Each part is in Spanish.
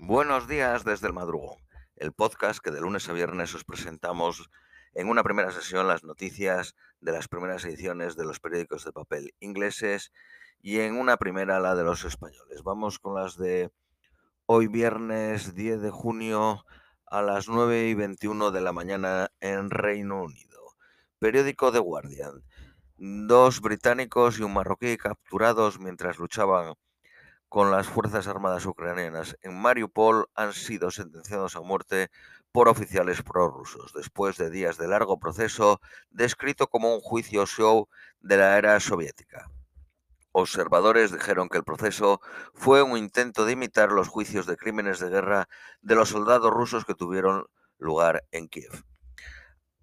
Buenos días desde el madrugón, el podcast que de lunes a viernes os presentamos en una primera sesión las noticias de las primeras ediciones de los periódicos de papel ingleses y en una primera la de los españoles. Vamos con las de hoy viernes 10 de junio a las 9 y 21 de la mañana en Reino Unido. Periódico The Guardian. Dos británicos y un marroquí capturados mientras luchaban con las Fuerzas Armadas ucranianas en Mariupol han sido sentenciados a muerte por oficiales prorrusos, después de días de largo proceso descrito como un juicio show de la era soviética. Observadores dijeron que el proceso fue un intento de imitar los juicios de crímenes de guerra de los soldados rusos que tuvieron lugar en Kiev.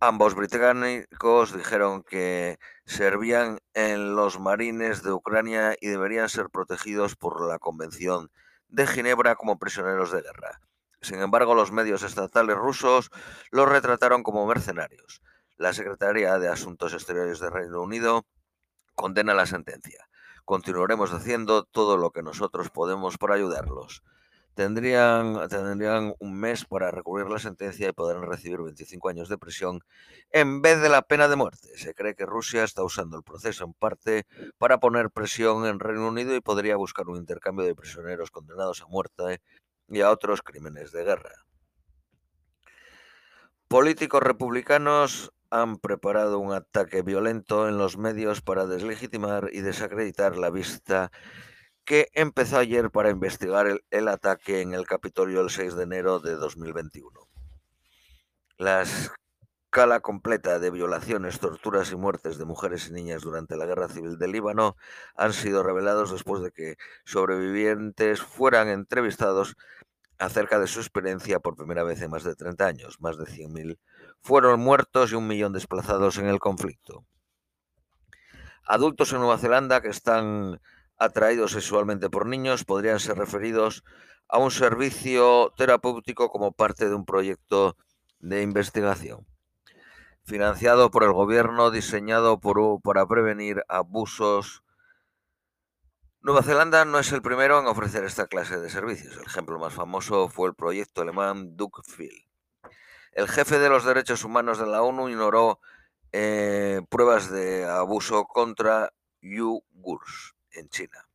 Ambos británicos dijeron que servían en los marines de Ucrania y deberían ser protegidos por la Convención de Ginebra como prisioneros de guerra. Sin embargo, los medios estatales rusos los retrataron como mercenarios. La Secretaría de Asuntos Exteriores de Reino Unido condena la sentencia. Continuaremos haciendo todo lo que nosotros podemos para ayudarlos tendrían, tendrían un mes para recurrir la sentencia y podrán recibir 25 años de prisión en vez de la pena de muerte. Se cree que Rusia está usando el proceso en parte para poner presión en Reino Unido y podría buscar un intercambio de prisioneros condenados a muerte y a otros crímenes de guerra. Políticos republicanos han preparado un ataque violento en los medios para deslegitimar y desacreditar la vista que empezó ayer para investigar el, ataque en el Capitolio el 6 de enero de 2021. La escala completa de violaciones, torturas y muertes de mujeres y niñas durante la Guerra Civil del Líbano han sido revelados después de que sobrevivientes fueran entrevistados acerca de su experiencia por primera vez en más de 30 años. Más de 100.000 fueron muertos y un millón desplazados en el conflicto. Adultos en Nueva Zelanda que están atraídos sexualmente por niños podrían ser referidos a un servicio terapéutico como parte de un proyecto de investigación financiado por el gobierno, diseñado para prevenir abusos. Nueva Zelanda no es el primero en ofrecer esta clase de servicios. El ejemplo más famoso fue el proyecto alemán Duckfield. El jefe de los derechos humanos de la ONU ignoró eh, pruebas de abuso contra Uyghurs en China.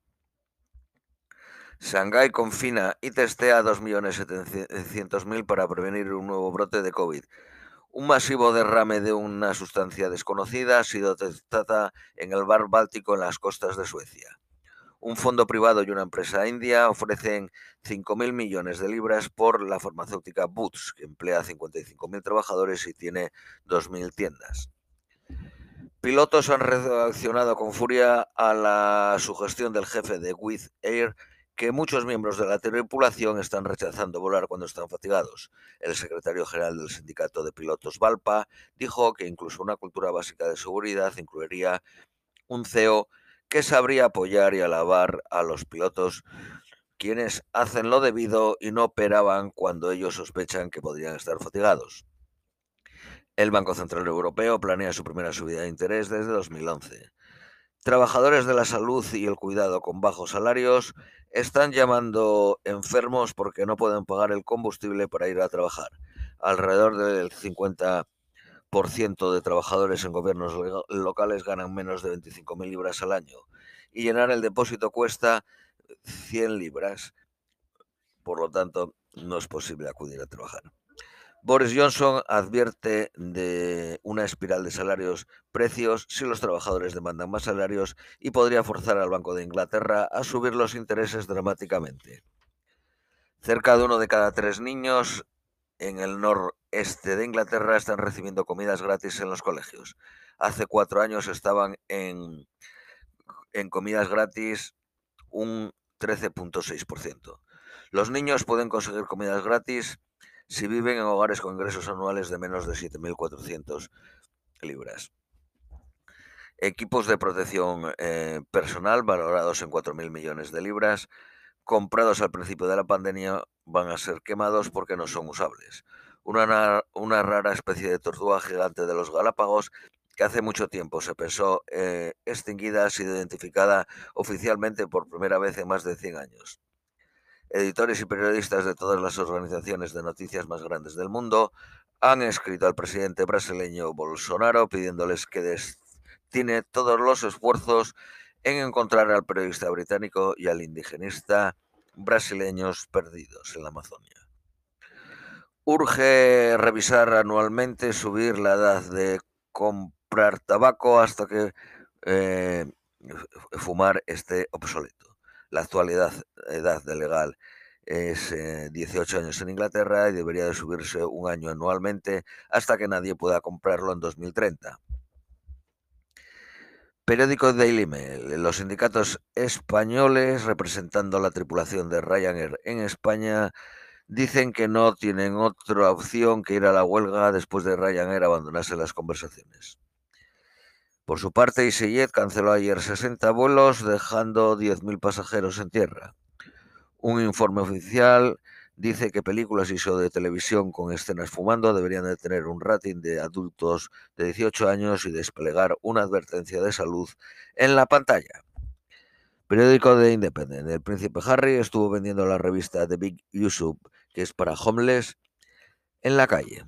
Shanghái confina y testea a 2.700.000 para prevenir un nuevo brote de COVID. Un masivo derrame de una sustancia desconocida ha sido detectada en el bar Báltico en las costas de Suecia. Un fondo privado y una empresa india ofrecen 5.000 millones de libras por la farmacéutica Boots, que emplea 55.000 trabajadores y tiene 2.000 tiendas. Pilotos han reaccionado con furia a la sugestión del jefe de With Air que muchos miembros de la tripulación están rechazando volar cuando están fatigados. El secretario general del sindicato de pilotos Valpa dijo que incluso una cultura básica de seguridad incluiría un CEO que sabría apoyar y alabar a los pilotos quienes hacen lo debido y no operaban cuando ellos sospechan que podrían estar fatigados. El Banco Central Europeo planea su primera subida de interés desde 2011. Trabajadores de la salud y el cuidado con bajos salarios están llamando enfermos porque no pueden pagar el combustible para ir a trabajar. Alrededor del 50% de trabajadores en gobiernos locales ganan menos de 25.000 libras al año y llenar el depósito cuesta 100 libras. Por lo tanto, no es posible acudir a trabajar. Boris Johnson advierte de una espiral de salarios precios si los trabajadores demandan más salarios y podría forzar al Banco de Inglaterra a subir los intereses dramáticamente. Cerca de uno de cada tres niños en el noreste de Inglaterra están recibiendo comidas gratis en los colegios. Hace cuatro años estaban en, en comidas gratis un 13.6%. Los niños pueden conseguir comidas gratis si viven en hogares con ingresos anuales de menos de 7.400 libras. Equipos de protección eh, personal valorados en 4.000 millones de libras, comprados al principio de la pandemia, van a ser quemados porque no son usables. Una, una rara especie de tortuga gigante de los Galápagos que hace mucho tiempo se pensó eh, extinguida ha sido identificada oficialmente por primera vez en más de 100 años. Editores y periodistas de todas las organizaciones de noticias más grandes del mundo han escrito al presidente brasileño Bolsonaro pidiéndoles que destine todos los esfuerzos en encontrar al periodista británico y al indigenista brasileños perdidos en la Amazonia. Urge revisar anualmente, subir la edad de comprar tabaco hasta que eh, fumar esté obsoleto. La actualidad edad de legal es 18 eh, años en Inglaterra y debería de subirse un año anualmente hasta que nadie pueda comprarlo en 2030. Periódico Daily Mail. Los sindicatos españoles representando la tripulación de Ryanair en España dicen que no tienen otra opción que ir a la huelga después de Ryanair abandonarse las conversaciones. Por su parte, EasyJet canceló ayer 60 vuelos, dejando 10.000 pasajeros en tierra. Un informe oficial dice que películas y show de televisión con escenas fumando deberían de tener un rating de adultos de 18 años y desplegar una advertencia de salud en la pantalla. Periódico de Independent. El príncipe Harry estuvo vendiendo la revista The Big Yusuf, que es para homeless, en la calle.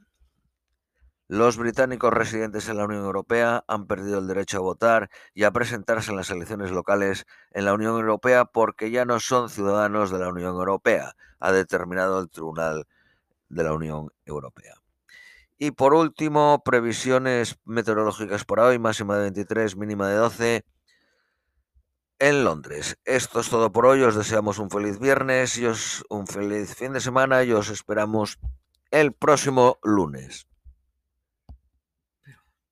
Los británicos residentes en la Unión Europea han perdido el derecho a votar y a presentarse en las elecciones locales en la Unión Europea porque ya no son ciudadanos de la Unión Europea, ha determinado el Tribunal de la Unión Europea. Y por último, previsiones meteorológicas para hoy, máxima de 23, mínima de 12 en Londres. Esto es todo por hoy, os deseamos un feliz viernes y os un feliz fin de semana y os esperamos el próximo lunes.